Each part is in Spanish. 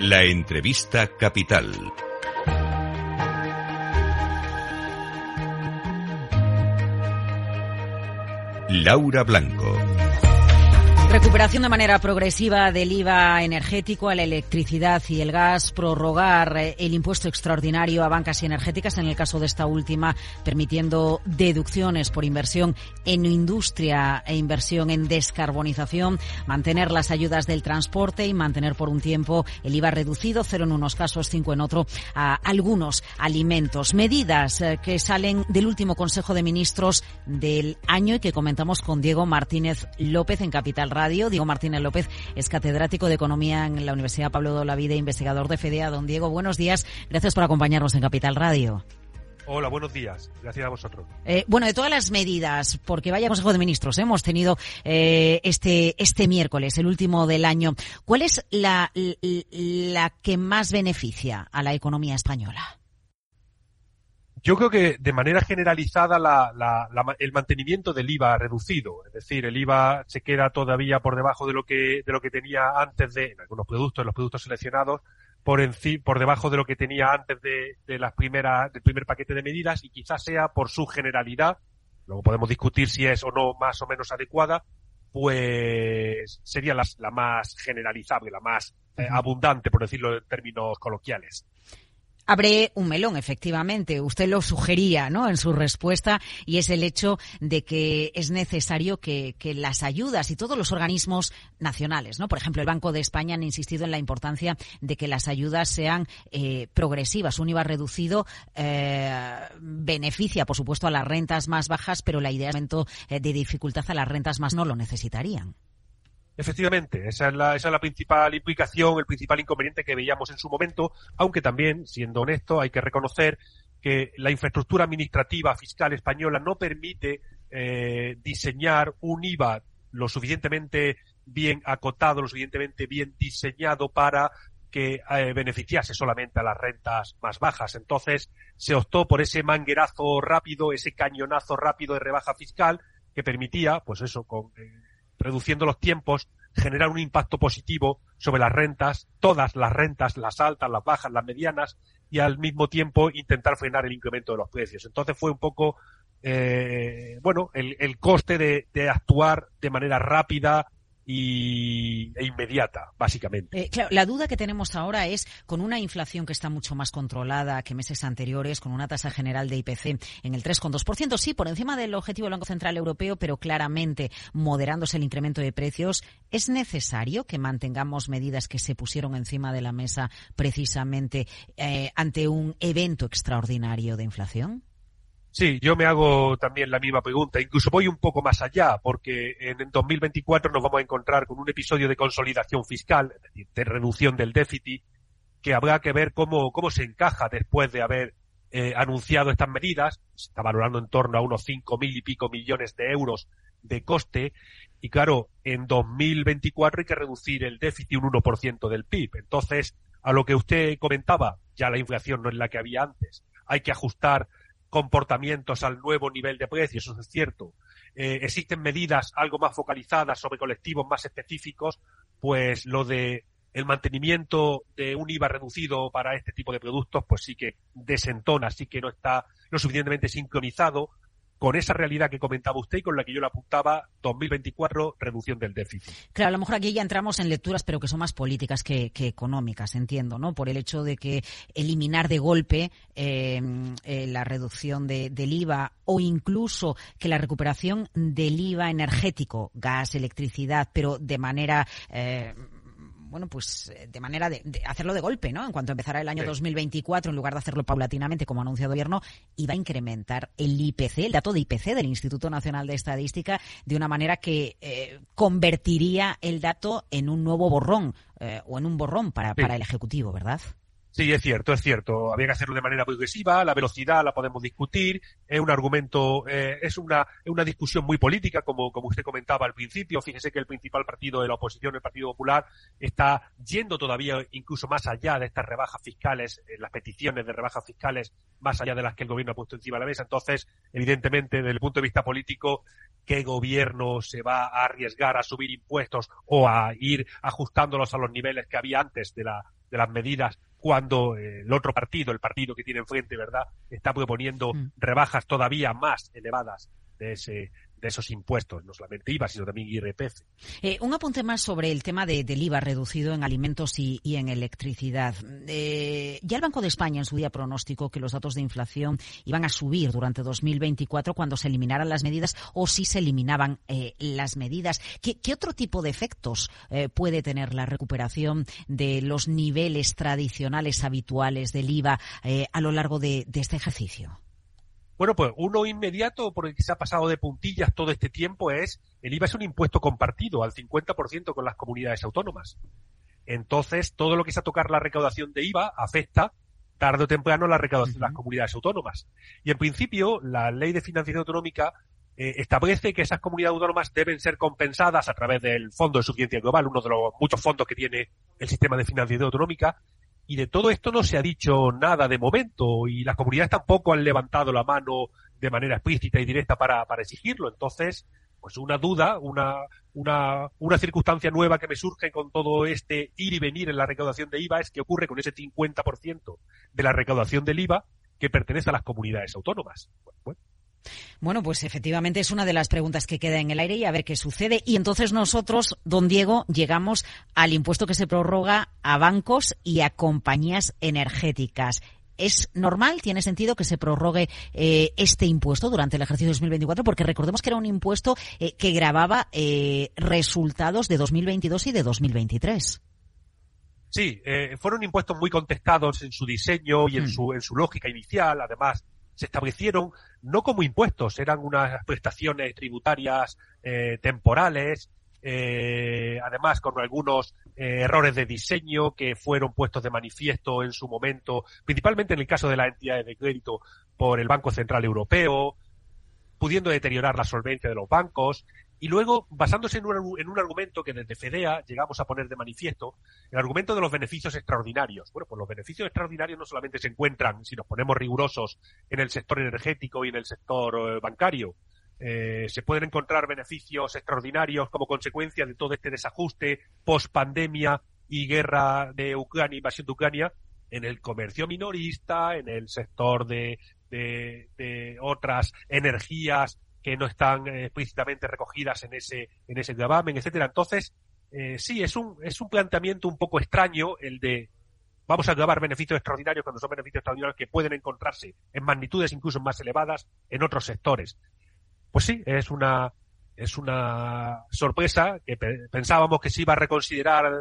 La entrevista capital. Laura Blanco. Recuperación de manera progresiva del IVA energético a la electricidad y el gas, prorrogar eh, el impuesto extraordinario a bancas y energéticas, en el caso de esta última, permitiendo deducciones por inversión en industria e inversión en descarbonización, mantener las ayudas del transporte y mantener por un tiempo el IVA reducido, cero en unos casos, cinco en otro, a algunos alimentos. Medidas eh, que salen del último Consejo de Ministros del año y que comentamos con Diego Martínez López en Capital Radio. Diego Martínez López es catedrático de Economía en la Universidad Pablo de Olavide, investigador de FEDEA. Don Diego, buenos días. Gracias por acompañarnos en Capital Radio. Hola, buenos días. Gracias a vosotros. Eh, bueno, de todas las medidas, porque vaya Consejo de Ministros, ¿eh? hemos tenido eh, este, este miércoles, el último del año. ¿Cuál es la, la que más beneficia a la economía española? Yo creo que de manera generalizada la, la, la, el mantenimiento del IVA reducido, es decir, el IVA se queda todavía por debajo de lo que de lo que tenía antes de en algunos productos, en los productos seleccionados, por por debajo de lo que tenía antes de, de las primeras del primer paquete de medidas y quizás sea por su generalidad, luego podemos discutir si es o no más o menos adecuada, pues sería la, la más generalizable, la más eh, abundante, por decirlo en términos coloquiales abre un melón, efectivamente. Usted lo sugería, ¿no? En su respuesta y es el hecho de que es necesario que, que, las ayudas y todos los organismos nacionales, ¿no? Por ejemplo, el Banco de España han insistido en la importancia de que las ayudas sean eh, progresivas. Un IVA reducido eh, beneficia, por supuesto, a las rentas más bajas, pero la idea es de dificultad a las rentas más no lo necesitarían. Efectivamente, esa es, la, esa es la principal implicación, el principal inconveniente que veíamos en su momento, aunque también, siendo honesto, hay que reconocer que la infraestructura administrativa fiscal española no permite eh, diseñar un IVA lo suficientemente bien acotado, lo suficientemente bien diseñado para que eh, beneficiase solamente a las rentas más bajas. Entonces se optó por ese manguerazo rápido, ese cañonazo rápido de rebaja fiscal que permitía, pues eso, con eh, reduciendo los tiempos, generar un impacto positivo sobre las rentas, todas las rentas, las altas, las bajas, las medianas, y al mismo tiempo intentar frenar el incremento de los precios. Entonces fue un poco, eh, bueno, el, el coste de, de, actuar de manera rápida, y, e inmediata, básicamente. Eh, claro, la duda que tenemos ahora es, con una inflación que está mucho más controlada que meses anteriores, con una tasa general de IPC en el 3,2%, sí, por encima del objetivo del Banco Central Europeo, pero claramente moderándose el incremento de precios, ¿es necesario que mantengamos medidas que se pusieron encima de la mesa precisamente eh, ante un evento extraordinario de inflación? Sí, yo me hago también la misma pregunta. Incluso voy un poco más allá, porque en 2024 nos vamos a encontrar con un episodio de consolidación fiscal, es decir, de reducción del déficit, que habrá que ver cómo, cómo se encaja después de haber eh, anunciado estas medidas. Se está valorando en torno a unos cinco mil y pico millones de euros de coste. Y claro, en 2024 hay que reducir el déficit un 1% del PIB. Entonces, a lo que usted comentaba, ya la inflación no es la que había antes. Hay que ajustar comportamientos al nuevo nivel de precios, eso es cierto. Eh, existen medidas algo más focalizadas sobre colectivos más específicos, pues lo de el mantenimiento de un IVA reducido para este tipo de productos, pues sí que desentona, sí que no está lo suficientemente sincronizado con esa realidad que comentaba usted y con la que yo le apuntaba, 2024, reducción del déficit. Claro, a lo mejor aquí ya entramos en lecturas, pero que son más políticas que, económicas, entiendo, ¿no? Por el hecho de que eliminar de golpe eh, eh, la reducción de, del IVA o incluso que la recuperación del IVA energético, gas, electricidad, pero de manera eh, bueno, pues eh, de manera de, de, hacerlo de golpe, ¿no? En cuanto empezara el año sí. 2024, en lugar de hacerlo paulatinamente, como ha anunciado el gobierno, iba a incrementar el IPC, el dato de IPC del Instituto Nacional de Estadística, de una manera que eh, convertiría el dato en un nuevo borrón eh, o en un borrón para, sí. para el Ejecutivo, ¿verdad? Sí, es cierto, es cierto. Había que hacerlo de manera progresiva, la velocidad la podemos discutir, es un argumento, eh, es una, una discusión muy política, como, como usted comentaba al principio. Fíjese que el principal partido de la oposición, el Partido Popular, está yendo todavía incluso más allá de estas rebajas fiscales, eh, las peticiones de rebajas fiscales, más allá de las que el gobierno ha puesto encima de la mesa. Entonces, evidentemente, desde el punto de vista político, ¿qué gobierno se va a arriesgar a subir impuestos o a ir ajustándolos a los niveles que había antes de la de las medidas cuando eh, el otro partido, el partido que tiene enfrente, ¿verdad?, está proponiendo mm. rebajas todavía más elevadas de ese de esos impuestos, no solamente IVA, sino también IRPF. Eh, un apunte más sobre el tema de, del IVA reducido en alimentos y, en electricidad. Eh, ya el Banco de España en su día pronosticó que los datos de inflación iban a subir durante 2024 cuando se eliminaran las medidas o si se eliminaban eh, las medidas. ¿Qué, otro tipo de efectos puede tener la recuperación de los niveles tradicionales habituales del IVA a lo largo de este ejercicio? Bueno, pues uno inmediato por el que se ha pasado de puntillas todo este tiempo es el IVA es un impuesto compartido al 50% con las comunidades autónomas. Entonces, todo lo que es a tocar la recaudación de IVA afecta tarde o temprano la recaudación de las comunidades autónomas. Y en principio, la ley de financiación autonómica eh, establece que esas comunidades autónomas deben ser compensadas a través del Fondo de Suficiencia Global, uno de los muchos fondos que tiene el sistema de financiación autonómica, y de todo esto no se ha dicho nada de momento y las comunidades tampoco han levantado la mano de manera explícita y directa para, para exigirlo. Entonces, pues una duda, una, una, una circunstancia nueva que me surge con todo este ir y venir en la recaudación de IVA es que ocurre con ese 50% de la recaudación del IVA que pertenece a las comunidades autónomas. Pues efectivamente es una de las preguntas que queda en el aire y a ver qué sucede. Y entonces nosotros, don Diego, llegamos al impuesto que se prorroga a bancos y a compañías energéticas. ¿Es normal, tiene sentido que se prorrogue eh, este impuesto durante el ejercicio 2024? Porque recordemos que era un impuesto eh, que grababa eh, resultados de 2022 y de 2023. Sí, fueron impuestos muy contestados en su diseño y en, hmm. su, en su lógica inicial. Además, se establecieron no como impuestos, eran unas prestaciones tributarias eh, temporales, eh, además con algunos eh, errores de diseño que fueron puestos de manifiesto en su momento, principalmente en el caso de las entidades de crédito por el Banco Central Europeo, pudiendo deteriorar la solvencia de los bancos. Y luego, basándose en un, en un, argumento que desde FEDEA llegamos a poner de manifiesto, el argumento de los beneficios extraordinarios. Bueno, pues los beneficios extraordinarios no solamente se encuentran, si nos ponemos rigurosos, en el sector energético y en el sector eh, bancario. Eh, se pueden encontrar beneficios extraordinarios como consecuencia de todo este desajuste post pandemia y guerra de Ucrania, invasión de Ucrania, en el comercio minorista, en el sector de, de, de otras energías que no están eh, explícitamente recogidas en ese, en ese gravamen, etcétera. Entonces, eh, sí, es un, es un planteamiento un poco extraño el de vamos a grabar beneficios extraordinarios cuando son beneficios extraordinarios que pueden encontrarse en magnitudes incluso más elevadas en otros sectores. Pues sí, es una, es una sorpresa que pensábamos que se iba a reconsiderar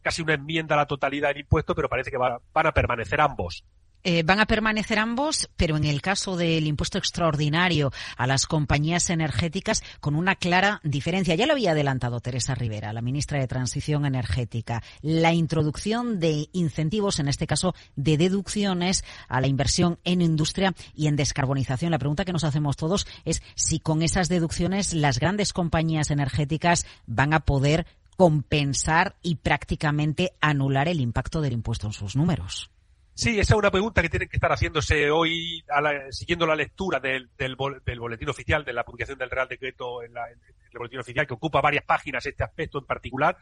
casi una enmienda a la totalidad del impuesto, pero parece que van a permanecer ambos. Eh, van a permanecer ambos, pero en el caso del impuesto extraordinario a las compañías energéticas, con una clara diferencia. Ya lo había adelantado Teresa Rivera, la ministra de Transición Energética. La introducción de incentivos, en este caso de deducciones a la inversión en industria y en descarbonización. La pregunta que nos hacemos todos es si con esas deducciones las grandes compañías energéticas van a poder compensar y prácticamente anular el impacto del impuesto en sus números. Sí, esa es una pregunta que tienen que estar haciéndose hoy, siguiendo la lectura del, del, boletín oficial, de la publicación del Real Decreto en, el boletín oficial, que ocupa varias páginas este aspecto en particular,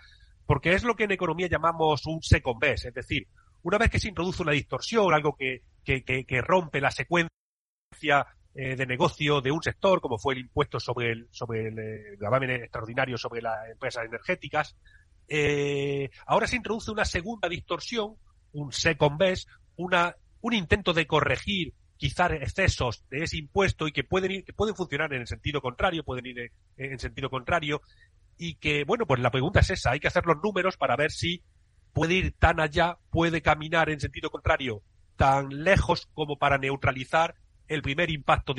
porque es lo que en economía llamamos un second best, es decir, una vez que se introduce una distorsión, algo que, que, que, rompe la secuencia eh, de negocio de un sector, como fue el impuesto sobre el, sobre el, eh, gravamen extraordinario sobre las empresas energéticas, eh, ahora se introduce una segunda distorsión, un second best, una, un intento de corregir quizás excesos de ese impuesto y que pueden ir, que pueden funcionar en el sentido contrario, pueden ir en, sentido contrario y que, bueno, pues la pregunta es esa, hay que hacer los números para ver si puede ir tan allá, puede caminar en sentido contrario tan lejos como para neutralizar el primer impacto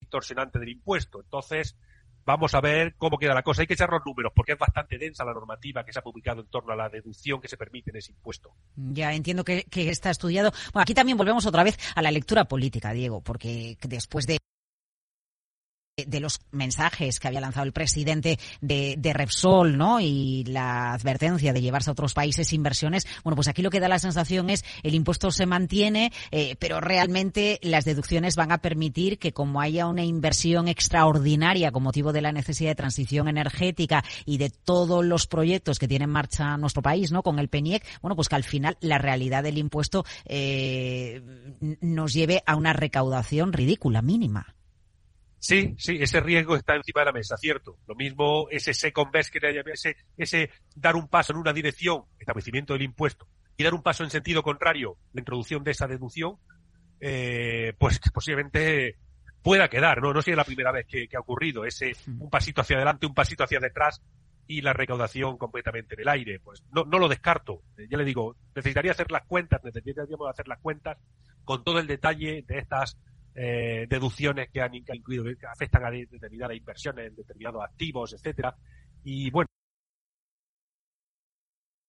distorsionante del impuesto. Entonces, Vamos a ver cómo queda la cosa. Hay que echar los números porque es bastante densa la normativa que se ha publicado en torno a la deducción que se permite en ese impuesto. Ya entiendo que, está estudiado. Bueno, aquí también volvemos otra vez a la lectura política, Diego, porque después de de los mensajes que había lanzado el presidente de, de, Repsol, ¿no? Y la advertencia de llevarse a otros países inversiones. Bueno, pues aquí lo que da la sensación es el impuesto se mantiene, eh, pero realmente las deducciones van a permitir que como haya una inversión extraordinaria con motivo de la necesidad de transición energética y de todos los proyectos que tiene en marcha nuestro país, ¿no? Con el PENIEC, bueno, pues que al final la realidad del impuesto eh, nos lleve a una recaudación ridícula, mínima. Sí, sí, ese riesgo está encima de la mesa, cierto. Lo mismo ese second best, que ese, ese dar un paso en una dirección, establecimiento del impuesto, y dar un paso en sentido contrario, la introducción de esa deducción, eh, pues posiblemente pueda quedar, ¿no? No sería la primera vez que, ha ocurrido ese un pasito hacia adelante, un pasito hacia detrás y la recaudación completamente en el aire. Pues no, no lo descarto. Ya le digo, necesitaría hacer las cuentas, necesitaríamos hacer las cuentas con todo el detalle de estas eh, deducciones que han incluido, que afectan a determinadas inversiones en determinados activos, etcétera. Y bueno,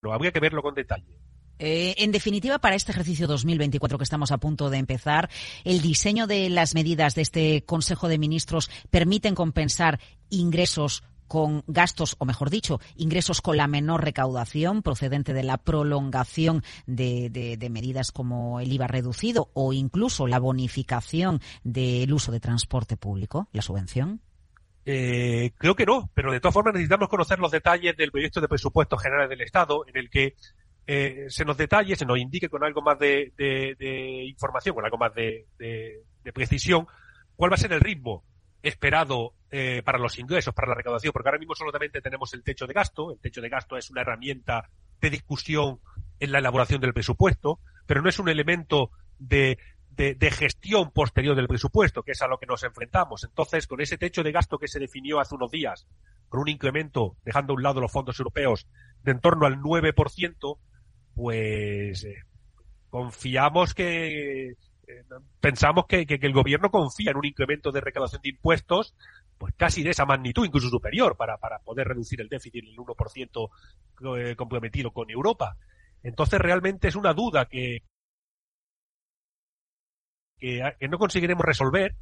habría que verlo con detalle. Eh, en definitiva, para este ejercicio 2024 que estamos a punto de empezar, el diseño de las medidas de este Consejo de Ministros permiten compensar ingresos con gastos, o mejor dicho, ingresos con la menor recaudación procedente de la prolongación de, medidas como el IVA reducido o incluso la bonificación del uso de transporte público, la subvención? Eh, creo que no, pero de todas formas necesitamos conocer los detalles del proyecto de presupuesto general del Estado, en el que eh, se nos detalle, se nos indique con algo más de, información, con algo más de, precisión, cuál va a ser el ritmo esperado eh, para los ingresos, para la recaudación, porque ahora mismo solamente tenemos el techo de gasto. El techo de gasto es una herramienta de discusión en la elaboración del presupuesto, pero no es un elemento de, de, gestión posterior del presupuesto, que es a lo que nos enfrentamos. Entonces, con ese techo de gasto que se definió hace unos días, con un incremento, dejando a un lado los fondos europeos, de en torno al 9%, pues eh, confiamos que pensamos que, el gobierno confía en un incremento de recaudación de impuestos pues casi de esa magnitud, incluso superior, para, para poder reducir el déficit en el 1% eh, comprometido con Europa. Entonces realmente es una duda que, que, que no conseguiremos resolver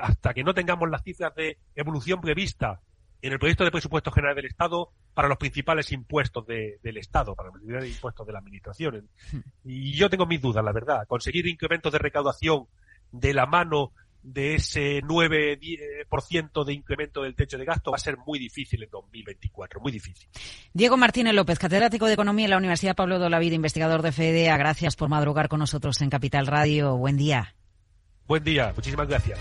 hasta que no tengamos las cifras de evolución prevista en el proyecto de presupuesto general del Estado para los principales impuestos del Estado, para los principales impuestos de la Administración. Hmm. Y yo tengo mis dudas, la verdad. Conseguir incrementos de recaudación de la mano de ese 9% de incremento del techo de gasto va a ser muy difícil en 2024, muy difícil. Diego Martínez López, catedrático de Economía en la Universidad Pablo de Olavide, investigador de FEDEA, gracias por madrugar con nosotros en Capital Radio. Buen día. Buen día, muchísimas gracias.